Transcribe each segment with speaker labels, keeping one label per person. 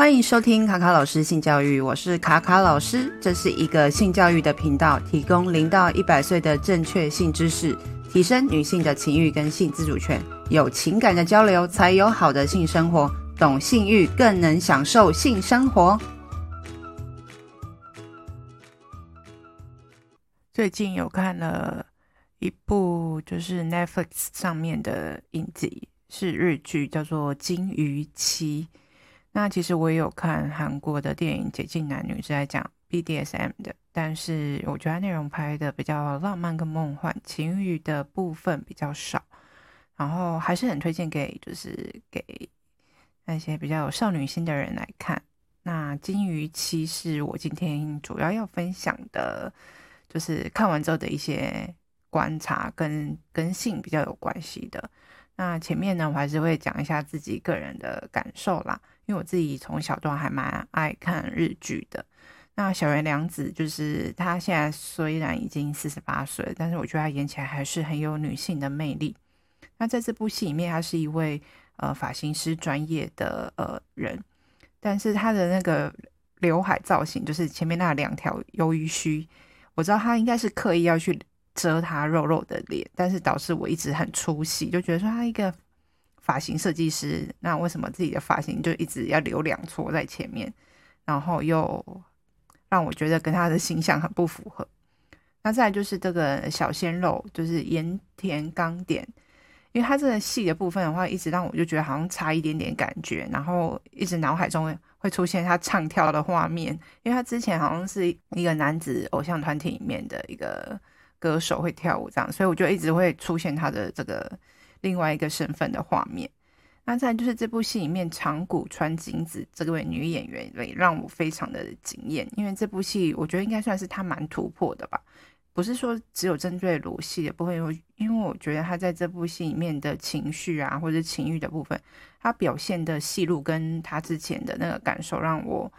Speaker 1: 欢迎收听卡卡老师性教育，我是卡卡老师，这是一个性教育的频道，提供零到一百岁的正确性知识，提升女性的情欲跟性自主权，有情感的交流才有好的性生活，懂性欲更能享受性生活。最近有看了一部就是 Netflix 上面的影集，是日剧，叫做《金鱼妻》。那其实我也有看韩国的电影《解禁男女》，是在讲 BDSM 的，但是我觉得内容拍的比较浪漫跟梦幻，情欲的部分比较少，然后还是很推荐给就是给那些比较有少女心的人来看。那《金鱼妻》是我今天主要要分享的，就是看完之后的一些观察跟跟性比较有关系的。那前面呢，我还是会讲一下自己个人的感受啦。因为我自己从小都还蛮爱看日剧的。那小原凉子就是她现在虽然已经四十八岁，但是我觉得她演起来还是很有女性的魅力。那在这部戏里面，她是一位呃发型师专业的呃人，但是她的那个刘海造型，就是前面那两条鱿鱼须，我知道她应该是刻意要去遮她肉肉的脸，但是导致我一直很出戏，就觉得说她一个。发型设计师，那为什么自己的发型就一直要留两撮在前面，然后又让我觉得跟他的形象很不符合。那再就是这个小鲜肉，就是盐田刚典，因为他这个戏的部分的话，一直让我就觉得好像差一点点感觉，然后一直脑海中会出现他唱跳的画面，因为他之前好像是一个男子偶像团体里面的一个歌手会跳舞这样，所以我就一直会出现他的这个。另外一个身份的画面，那再就是这部戏里面长谷川京子这位女演员也让我非常的惊艳，因为这部戏我觉得应该算是她蛮突破的吧，不是说只有针对裸戏的部分，因为因为我觉得她在这部戏里面的情绪啊或者情欲的部分，她表现的戏路跟她之前的那个感受让我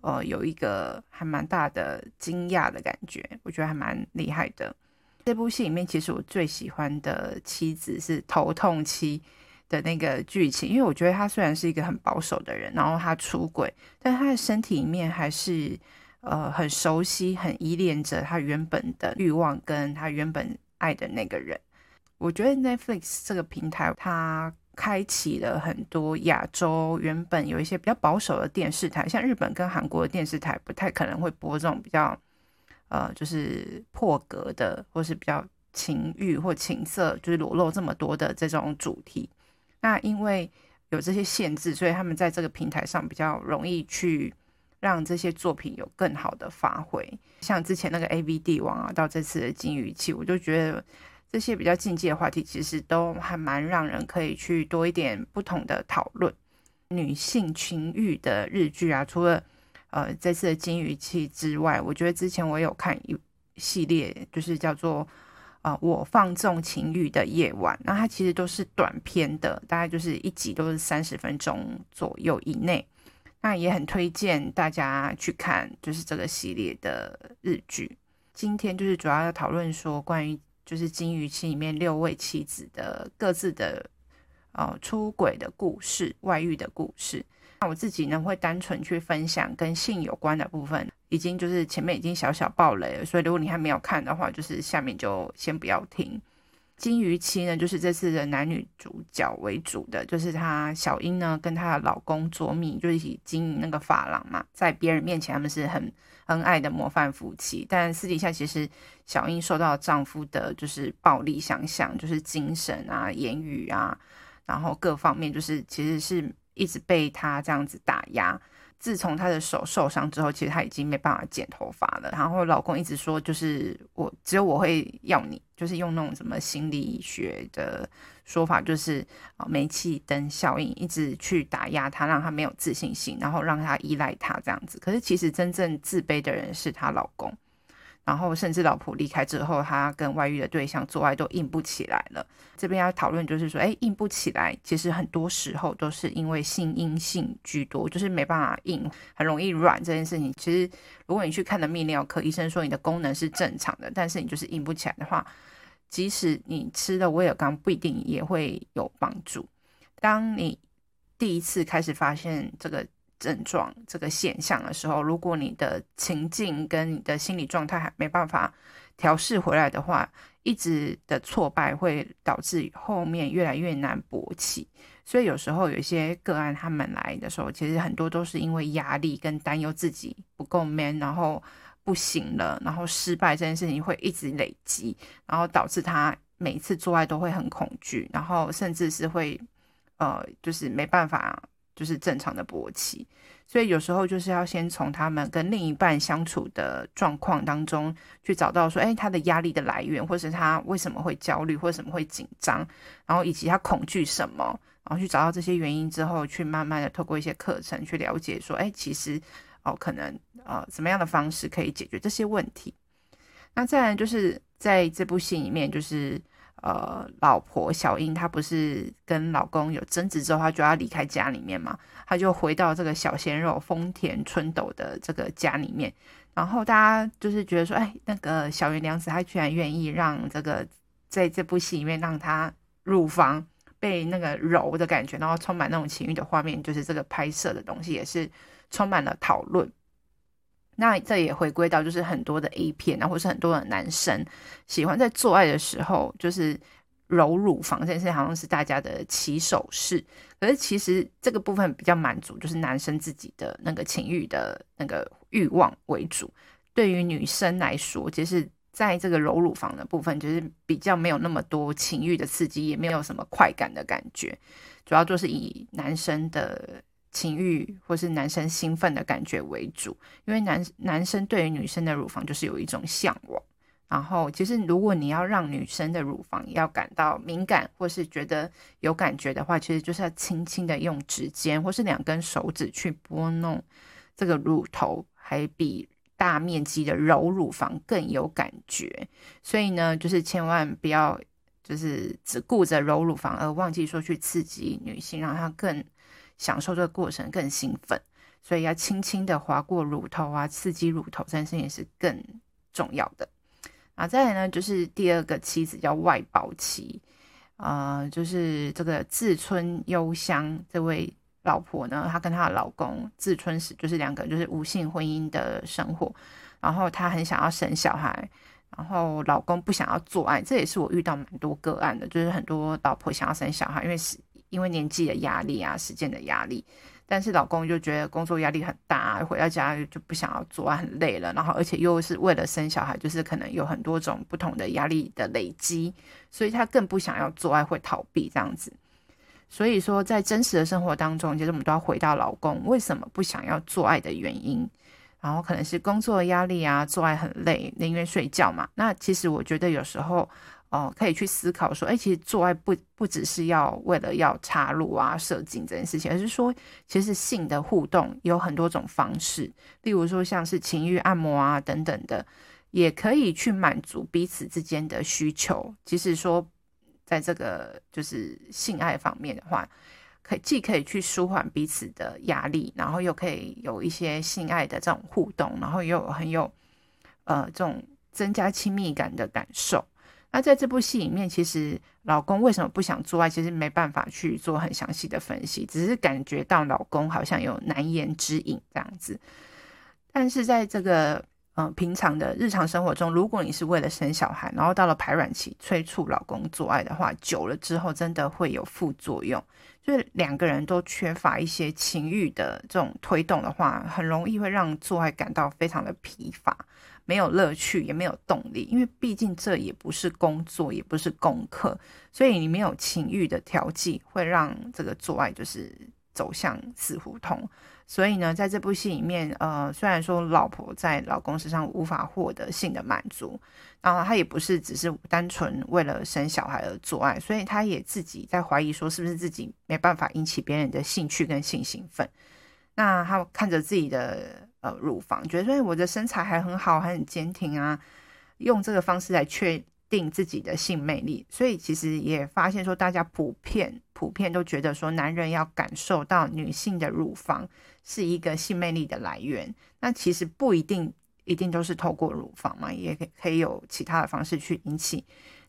Speaker 1: 呃有一个还蛮大的惊讶的感觉，我觉得还蛮厉害的。这部戏里面，其实我最喜欢的妻子是头痛妻的那个剧情，因为我觉得他虽然是一个很保守的人，然后他出轨，但他的身体里面还是呃很熟悉、很依恋着他原本的欲望跟他原本爱的那个人。我觉得 Netflix 这个平台，它开启了很多亚洲原本有一些比较保守的电视台，像日本跟韩国的电视台不太可能会播这种比较。呃，就是破格的，或是比较情欲或情色，就是裸露这么多的这种主题。那因为有这些限制，所以他们在这个平台上比较容易去让这些作品有更好的发挥。像之前那个 AV 帝王啊，到这次的金鱼妻，我就觉得这些比较禁忌的话题，其实都还蛮让人可以去多一点不同的讨论。女性情欲的日剧啊，除了呃，这次的金鱼妻之外，我觉得之前我有看一系列，就是叫做呃“我放纵情欲的夜晚”，那它其实都是短篇的，大概就是一集都是三十分钟左右以内。那也很推荐大家去看，就是这个系列的日剧。今天就是主要要讨论说，关于就是金鱼妻里面六位妻子的各自的呃出轨的故事、外遇的故事。那我自己呢，会单纯去分享跟性有关的部分，已经就是前面已经小小爆雷了，所以如果你还没有看的话，就是下面就先不要听。金鱼妻呢，就是这次的男女主角为主的，就是她小英呢跟她的老公卓米就一起经营那个发廊嘛，在别人面前他们是很恩爱的模范夫妻，但私底下其实小英受到丈夫的就是暴力相向，就是精神啊、言语啊，然后各方面就是其实是。一直被他这样子打压。自从他的手受伤之后，其实他已经没办法剪头发了。然后老公一直说，就是我只有我会要你，就是用那种什么心理学的说法，就是啊煤气灯效应，一直去打压他，让他没有自信心，然后让他依赖他这样子。可是其实真正自卑的人是他老公。然后甚至老婆离开之后，他跟外遇的对象做爱都硬不起来了。这边要讨论就是说，哎，硬不起来，其实很多时候都是因为性阴性居多，就是没办法硬，很容易软这件事情。其实如果你去看的泌尿科医生说你的功能是正常的，但是你就是硬不起来的话，即使你吃了威而钢，不一定也会有帮助。当你第一次开始发现这个症状这个现象的时候，如果你的情境跟你的心理状态还没办法调试回来的话，一直的挫败会导致后面越来越难勃起。所以有时候有一些个案他们来的时候，其实很多都是因为压力跟担忧自己不够 man，然后不行了，然后失败这件事情会一直累积，然后导致他每一次做爱都会很恐惧，然后甚至是会呃，就是没办法。就是正常的勃起，所以有时候就是要先从他们跟另一半相处的状况当中去找到说，哎，他的压力的来源，或是他为什么会焦虑，或什么会紧张，然后以及他恐惧什么，然后去找到这些原因之后，去慢慢的透过一些课程去了解说，哎，其实哦，可能呃，怎么样的方式可以解决这些问题。那再来就是在这部戏里面，就是。呃，老婆小英她不是跟老公有争执之后，她就要离开家里面嘛，她就回到这个小鲜肉丰田春斗的这个家里面，然后大家就是觉得说，哎，那个小原良子她居然愿意让这个在这部戏里面让她乳房被那个揉的感觉，然后充满那种情欲的画面，就是这个拍摄的东西也是充满了讨论。那这也回归到，就是很多的 A 片啊，或是很多的男生喜欢在做爱的时候，就是揉乳房这件事，好像是大家的起手式。可是其实这个部分比较满足，就是男生自己的那个情欲的那个欲望为主。对于女生来说，其实在这个揉乳房的部分，就是比较没有那么多情欲的刺激，也没有什么快感的感觉，主要就是以男生的。情欲或是男生兴奋的感觉为主，因为男男生对于女生的乳房就是有一种向往。然后，其实如果你要让女生的乳房要感到敏感或是觉得有感觉的话，其实就是要轻轻的用指尖或是两根手指去拨弄这个乳头，还比大面积的揉乳房更有感觉。所以呢，就是千万不要就是只顾着揉乳房而忘记说去刺激女性，让她更。享受这个过程更兴奋，所以要轻轻的划过乳头啊，刺激乳头这件事情也是更重要的。啊，再来呢，就是第二个妻子叫外保妻，呃，就是这个自春幽香这位老婆呢，她跟她的老公自春史就是两个就是无性婚姻的生活，然后她很想要生小孩，然后老公不想要做爱，这也是我遇到蛮多个案的，就是很多老婆想要生小孩，因为是。因为年纪的压力啊，时间的压力，但是老公就觉得工作压力很大，回到家就不想要做爱，很累了，然后而且又是为了生小孩，就是可能有很多种不同的压力的累积，所以他更不想要做爱，会逃避这样子。所以说，在真实的生活当中，其实我们都要回到老公为什么不想要做爱的原因，然后可能是工作压力啊，做爱很累，宁愿睡觉嘛。那其实我觉得有时候。哦，可以去思考说，哎，其实做爱不不只是要为了要插入啊、射精这件事情，而是说，其实性的互动有很多种方式，例如说像是情欲按摩啊等等的，也可以去满足彼此之间的需求。即使说，在这个就是性爱方面的话，可既可以去舒缓彼此的压力，然后又可以有一些性爱的这种互动，然后又很有呃这种增加亲密感的感受。那在这部戏里面，其实老公为什么不想做爱，其实没办法去做很详细的分析，只是感觉到老公好像有难言之隐这样子。但是在这个嗯、平常的日常生活中，如果你是为了生小孩，然后到了排卵期催促老公做爱的话，久了之后真的会有副作用，就是两个人都缺乏一些情欲的这种推动的话，很容易会让做爱感到非常的疲乏。没有乐趣，也没有动力，因为毕竟这也不是工作，也不是功课，所以你没有情欲的调剂，会让这个做爱就是走向死胡同。所以呢，在这部戏里面，呃，虽然说老婆在老公身上无法获得性的满足，然后他也不是只是单纯为了生小孩而做爱，所以他也自己在怀疑说，是不是自己没办法引起别人的兴趣跟性兴奋。那他看着自己的。呃，乳房觉得说我的身材还很好，还很坚挺啊，用这个方式来确定自己的性魅力，所以其实也发现说，大家普遍普遍都觉得说，男人要感受到女性的乳房是一个性魅力的来源。那其实不一定一定都是透过乳房嘛，也可以有其他的方式去引起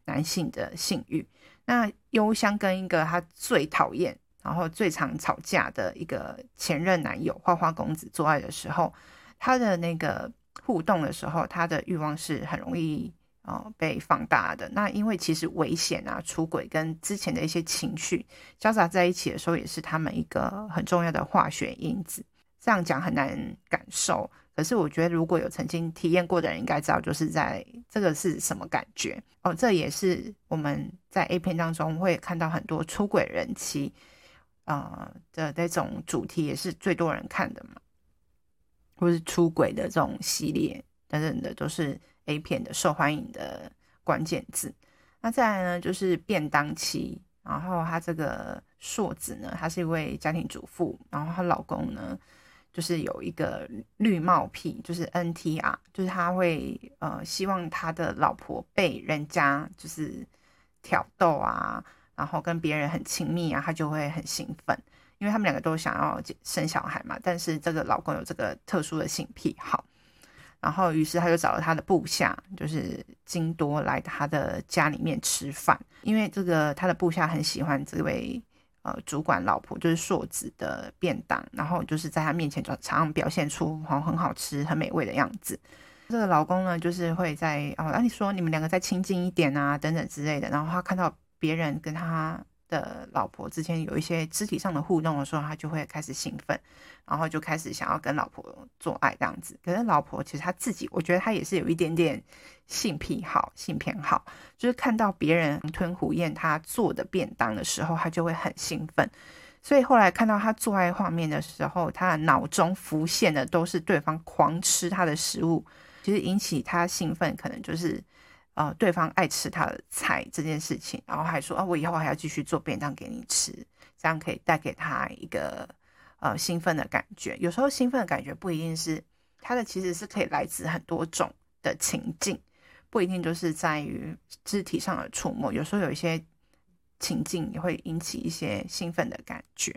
Speaker 1: 男性的性欲。那幽香跟一个他最讨厌。然后最常吵架的一个前任男友花花公子做爱的时候，他的那个互动的时候，他的欲望是很容易呃被放大的。那因为其实危险啊、出轨跟之前的一些情绪交杂在一起的时候，也是他们一个很重要的化学因子。这样讲很难感受，可是我觉得如果有曾经体验过的人，应该知道就是在这个是什么感觉哦。这也是我们在 A 片当中会看到很多出轨人妻。呃的那种主题也是最多人看的嘛，或是出轨的这种系列等等的，都是 A 片的受欢迎的关键字。那再来呢，就是便当妻，然后她这个硕子呢，她是一位家庭主妇，然后她老公呢，就是有一个绿帽癖，就是 NTR，就是他会呃希望他的老婆被人家就是挑逗啊。然后跟别人很亲密啊，他就会很兴奋，因为他们两个都想要生小孩嘛。但是这个老公有这个特殊的性癖好，然后于是他就找了他的部下，就是金多来他的家里面吃饭，因为这个他的部下很喜欢这位呃主管老婆，就是硕子的便当，然后就是在他面前就常常表现出好很好吃、很美味的样子。这个老公呢，就是会在哦，那你说你们两个再亲近一点啊，等等之类的，然后他看到。别人跟他的老婆之间有一些肢体上的互动的时候，他就会开始兴奋，然后就开始想要跟老婆做爱这样子。可是老婆其实他自己，我觉得他也是有一点点性癖好、性偏好，就是看到别人吞虎咽他做的便当的时候，他就会很兴奋。所以后来看到他做爱画面的时候，他的脑中浮现的都是对方狂吃他的食物，其实引起他兴奋，可能就是。呃，对方爱吃他的菜这件事情，然后还说啊，我以后还要继续做便当给你吃，这样可以带给他一个呃兴奋的感觉。有时候兴奋的感觉不一定是他的，其实是可以来自很多种的情境，不一定就是在于肢体上的触摸。有时候有一些情境也会引起一些兴奋的感觉。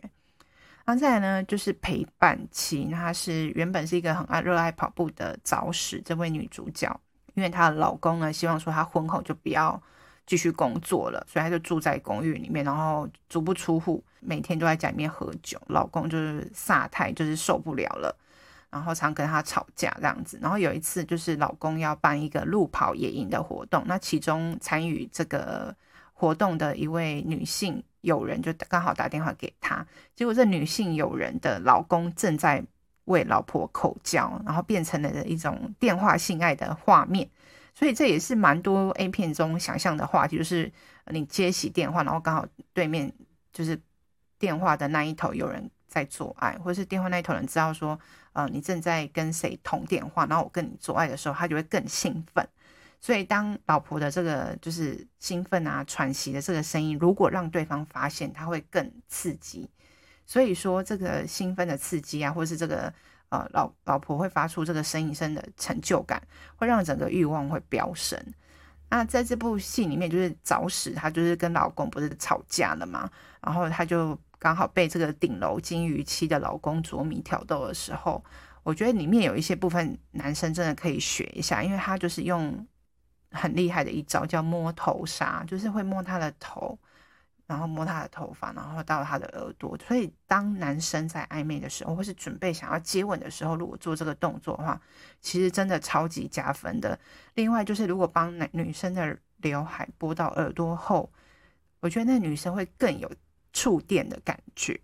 Speaker 1: 然后再来呢，就是陪伴期，那她是原本是一个很爱热爱跑步的早史这位女主角。因为她的老公呢，希望说她婚后就不要继续工作了，所以她就住在公寓里面，然后足不出户，每天都在家里面喝酒。老公就是萨泰，就是受不了了，然后常跟她吵架这样子。然后有一次，就是老公要办一个路跑野营的活动，那其中参与这个活动的一位女性友人就刚好打电话给她，结果这女性友人的老公正在。为老婆口交，然后变成了一种电话性爱的画面，所以这也是蛮多 A 片中想象的话题，就是你接起电话，然后刚好对面就是电话的那一头有人在做爱，或是电话那一头人知道说，呃，你正在跟谁通电话，然后我跟你做爱的时候，他就会更兴奋。所以当老婆的这个就是兴奋啊、喘息的这个声音，如果让对方发现，他会更刺激。所以说，这个兴奋的刺激啊，或者是这个呃老老婆会发出这个声一声的成就感，会让整个欲望会飙升。那在这部戏里面，就是早死她就是跟老公不是吵架了嘛，然后她就刚好被这个顶楼金鱼妻的老公捉迷挑逗的时候，我觉得里面有一些部分男生真的可以学一下，因为他就是用很厉害的一招叫摸头杀，就是会摸他的头。然后摸她的头发，然后到她的耳朵。所以，当男生在暧昧的时候，或是准备想要接吻的时候，如果做这个动作的话，其实真的超级加分的。另外，就是如果帮男女生的刘海拨到耳朵后，我觉得那女生会更有触电的感觉。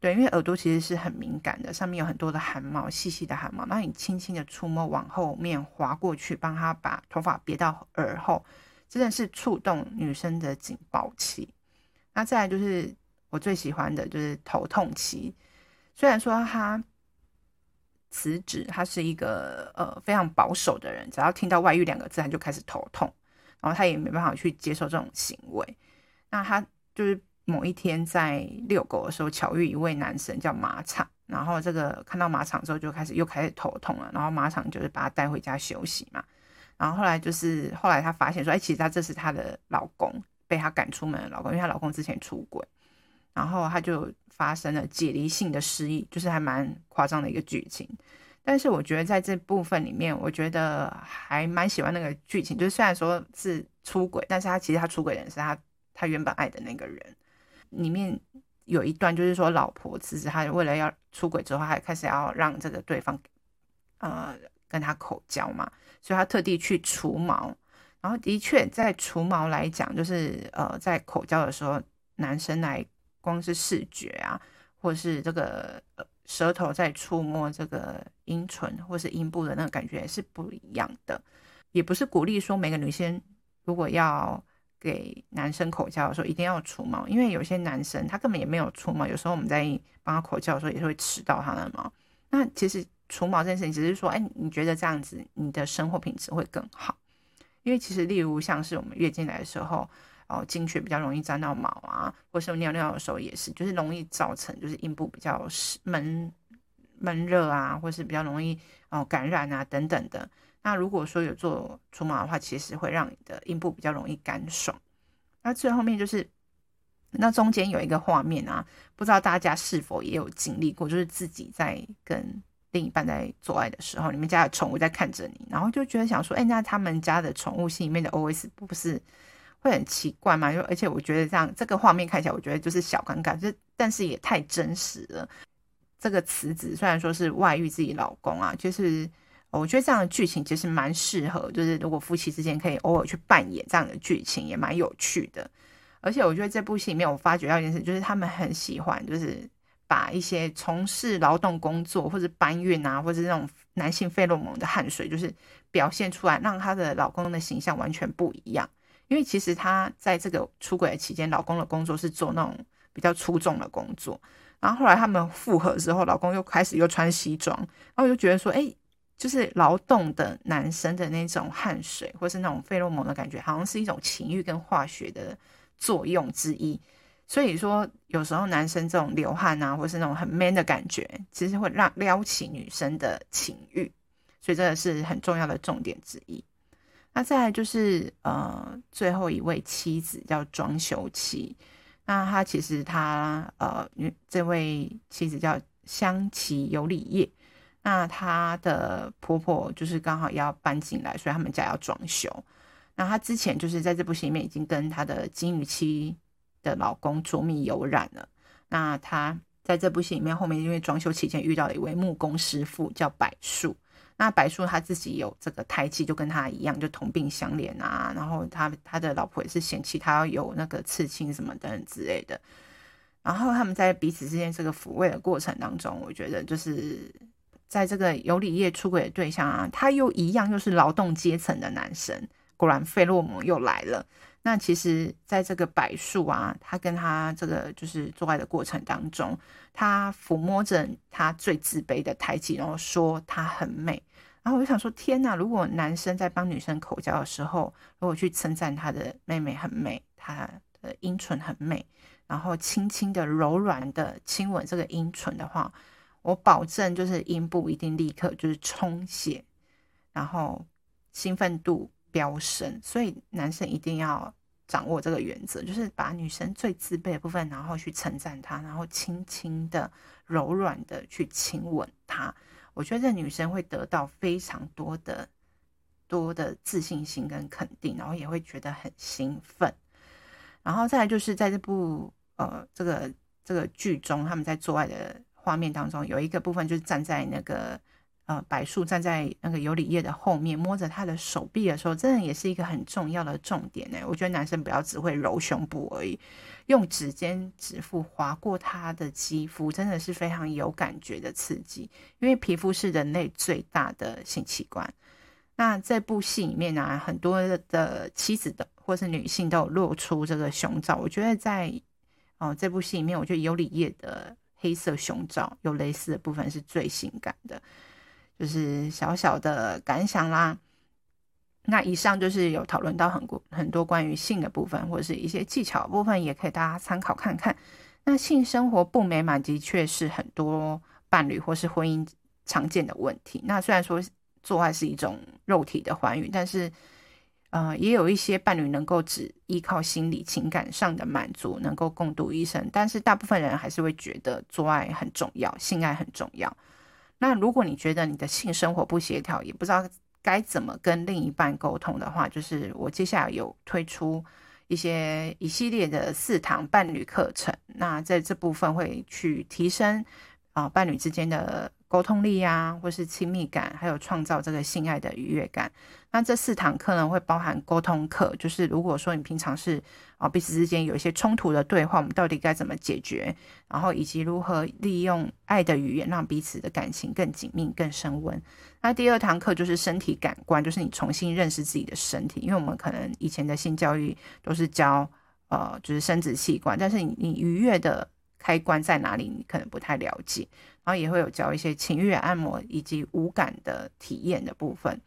Speaker 1: 对，因为耳朵其实是很敏感的，上面有很多的汗毛，细细的汗毛。那你轻轻的触摸，往后面滑过去，帮她把头发别到耳后，真的是触动女生的警报器。那再来就是我最喜欢的就是头痛期，虽然说他辞职，他是一个呃非常保守的人，只要听到外遇两个字，他就开始头痛，然后他也没办法去接受这种行为。那他就是某一天在遛狗的时候，巧遇一位男生叫马场，然后这个看到马场之后就开始又开始头痛了，然后马场就是把他带回家休息嘛，然后后来就是后来他发现说，哎，其实他这是他的老公。被她赶出门的老公，因为她老公之前出轨，然后她就发生了解离性的失忆，就是还蛮夸张的一个剧情。但是我觉得在这部分里面，我觉得还蛮喜欢那个剧情，就是虽然说是出轨，但是他其实他出轨的人是他他原本爱的那个人。里面有一段就是说，老婆其实她为了要出轨之后，还开始要让这个对方呃跟他口交嘛，所以她特地去除毛。然后的确在除毛来讲，就是呃在口交的时候，男生来光是视觉啊，或是这个舌头在触摸这个阴唇或是阴部的那个感觉是不一样的。也不是鼓励说每个女生如果要。给男生口交的时候一定要除毛，因为有些男生他根本也没有除毛，有时候我们在帮他口交的时候也是会吃到他的毛。那其实除毛这件事情只是说，哎，你觉得这样子你的生活品质会更好？因为其实例如像是我们月经来的时候，哦，经血比较容易沾到毛啊，或是尿尿的时候也是，就是容易造成就是阴部比较闷闷热啊，或是比较容易哦感染啊等等的。那如果说有做除毛的话，其实会让你的阴部比较容易干爽。那最后面就是，那中间有一个画面啊，不知道大家是否也有经历过，就是自己在跟另一半在做爱的时候，你们家的宠物在看着你，然后就觉得想说，哎，那他们家的宠物心里面的 OS 不是会很奇怪吗？就而且我觉得这样这个画面看起来，我觉得就是小尴尬，就但是也太真实了。这个雌子虽然说是外遇自己老公啊，就是。我觉得这样的剧情其实蛮适合，就是如果夫妻之间可以偶尔去扮演这样的剧情，也蛮有趣的。而且我觉得这部戏里面，我发觉到一件事，就是他们很喜欢，就是把一些从事劳动工作或者搬运啊，或者那种男性费洛蒙的汗水，就是表现出来，让她的老公的形象完全不一样。因为其实她在这个出轨的期间，老公的工作是做那种比较粗重的工作，然后后来他们复合之后，老公又开始又穿西装，然后我就觉得说，哎。就是劳动的男生的那种汗水，或是那种费洛蒙的感觉，好像是一种情欲跟化学的作用之一。所以说，有时候男生这种流汗啊，或是那种很 man 的感觉，其实会让撩起女生的情欲。所以这个是很重要的重点之一。那再来就是呃，最后一位妻子叫装修妻。那她其实她呃，这位妻子叫香崎由里叶。那她的婆婆就是刚好要搬进来，所以他们家要装修。那她之前就是在这部戏里面已经跟她的金鱼妻的老公捉迷有染了。那她在这部戏里面后面因为装修期间遇到了一位木工师傅叫柏树。那柏树他自己有这个胎记，就跟他一样，就同病相怜啊。然后他他的老婆也是嫌弃他有那个刺青什么等等之类的。然后他们在彼此之间这个抚慰的过程当中，我觉得就是。在这个由里叶出轨的对象啊，他又一样又是劳动阶层的男生，果然费洛蒙又来了。那其实，在这个柏树啊，他跟他这个就是做爱的过程当中，他抚摸着他最自卑的胎记，然后说他很美。然后我就想说，天哪！如果男生在帮女生口交的时候，如果去称赞他的妹妹很美，他的阴唇很美，然后轻轻的、柔软的亲吻这个阴唇的话，我保证，就是阴部一定立刻就是充血，然后兴奋度飙升。所以男生一定要掌握这个原则，就是把女生最自卑的部分，然后去称赞她，然后轻轻的、柔软的去亲吻她。我觉得这女生会得到非常多的多的自信心跟肯定，然后也会觉得很兴奋。然后再来就是在这部呃这个这个剧中，他们在做爱的。画面当中有一个部分，就是站在那个呃柏树站在那个尤里叶的后面，摸着他的手臂的时候，真的也是一个很重要的重点呢。我觉得男生不要只会揉胸部而已，用指尖指腹划过他的肌肤，真的是非常有感觉的刺激。因为皮肤是人类最大的性器官。那这部戏里面呢、很多的妻子的或是女性都有露出这个胸罩。我觉得在哦、呃、这部戏里面，我觉得尤里叶的。黑色胸罩有蕾丝的部分是最性感的，就是小小的感想啦。那以上就是有讨论到很多很多关于性的部分，或者是一些技巧部分，也可以大家参考看看。那性生活不美满的确是很多伴侣或是婚姻常见的问题。那虽然说做爱是一种肉体的欢愉，但是。呃，也有一些伴侣能够只依靠心理情感上的满足，能够共度一生，但是大部分人还是会觉得做爱很重要，性爱很重要。那如果你觉得你的性生活不协调，也不知道该怎么跟另一半沟通的话，就是我接下来有推出一些一系列的四堂伴侣课程。那在这部分会去提升啊伴侣之间的沟通力啊，或是亲密感，还有创造这个性爱的愉悦感。那这四堂课呢，会包含沟通课，就是如果说你平常是啊彼此之间有一些冲突的对话，我们到底该怎么解决？然后以及如何利用爱的语言，让彼此的感情更紧密、更升温。那第二堂课就是身体感官，就是你重新认识自己的身体，因为我们可能以前的性教育都是教呃就是生殖器官，但是你你愉悦的开关在哪里，你可能不太了解。然后也会有教一些情欲按摩以及无感的体验的部分。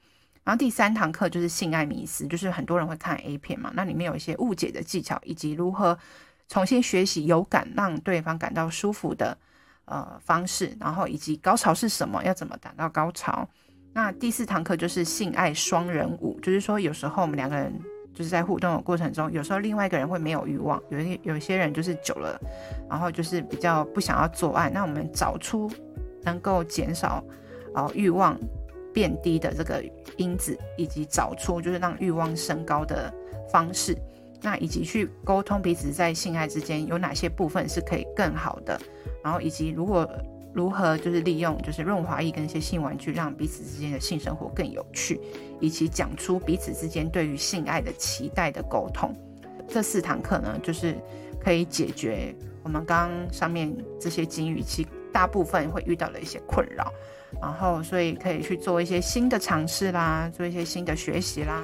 Speaker 1: 然后第三堂课就是性爱迷思，就是很多人会看 A 片嘛，那里面有一些误解的技巧，以及如何重新学习有感，让对方感到舒服的呃方式，然后以及高潮是什么，要怎么达到高潮。那第四堂课就是性爱双人舞，就是说有时候我们两个人就是在互动的过程中，有时候另外一个人会没有欲望，有一有些人就是久了，然后就是比较不想要做爱，那我们找出能够减少哦欲望变低的这个因子，以及找出就是让欲望升高的方式，那以及去沟通彼此在性爱之间有哪些部分是可以更好的，然后以及如果。如何就是利用就是润滑液跟一些性玩具，让彼此之间的性生活更有趣，以及讲出彼此之间对于性爱的期待的沟通。这四堂课呢，就是可以解决我们刚刚上面这些金鱼期大部分会遇到的一些困扰，然后所以可以去做一些新的尝试啦，做一些新的学习啦。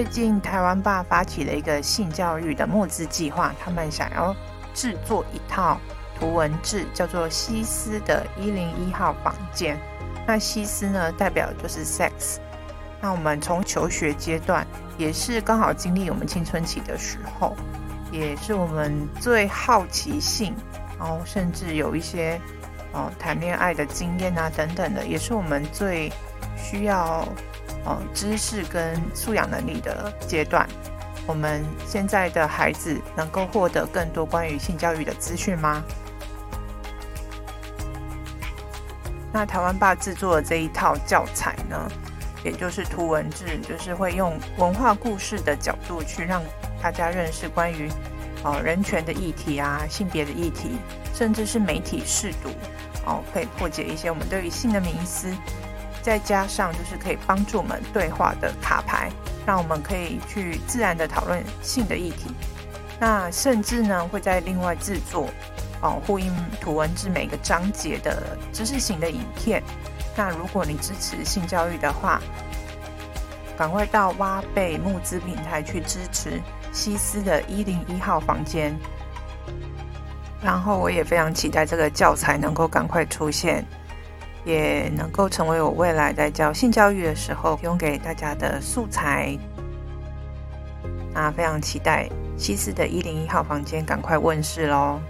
Speaker 1: 最近台湾爸发起了一个性教育的募资计划，他们想要制作一套图文志，叫做西斯的一零一号房间。那西斯呢，代表就是 sex。那我们从求学阶段，也是刚好经历我们青春期的时候，也是我们最好奇性，然后甚至有一些哦谈恋爱的经验啊等等的，也是我们最需要。哦，知识跟素养能力的阶段，我们现在的孩子能够获得更多关于性教育的资讯吗？那台湾爸制作的这一套教材呢，也就是图文志，就是会用文化故事的角度去让大家认识关于哦人权的议题啊、性别的议题，甚至是媒体试读哦，可以破解一些我们对于性的迷思。再加上就是可以帮助我们对话的卡牌，让我们可以去自然的讨论性的议题。那甚至呢会在另外制作哦呼应图文志每个章节的知识型的影片。那如果你支持性教育的话，赶快到挖贝募资平台去支持西斯的一零一号房间。然后我也非常期待这个教材能够赶快出现。也能够成为我未来在教性教育的时候提供给大家的素材。那非常期待西斯的一零一号房间赶快问世喽！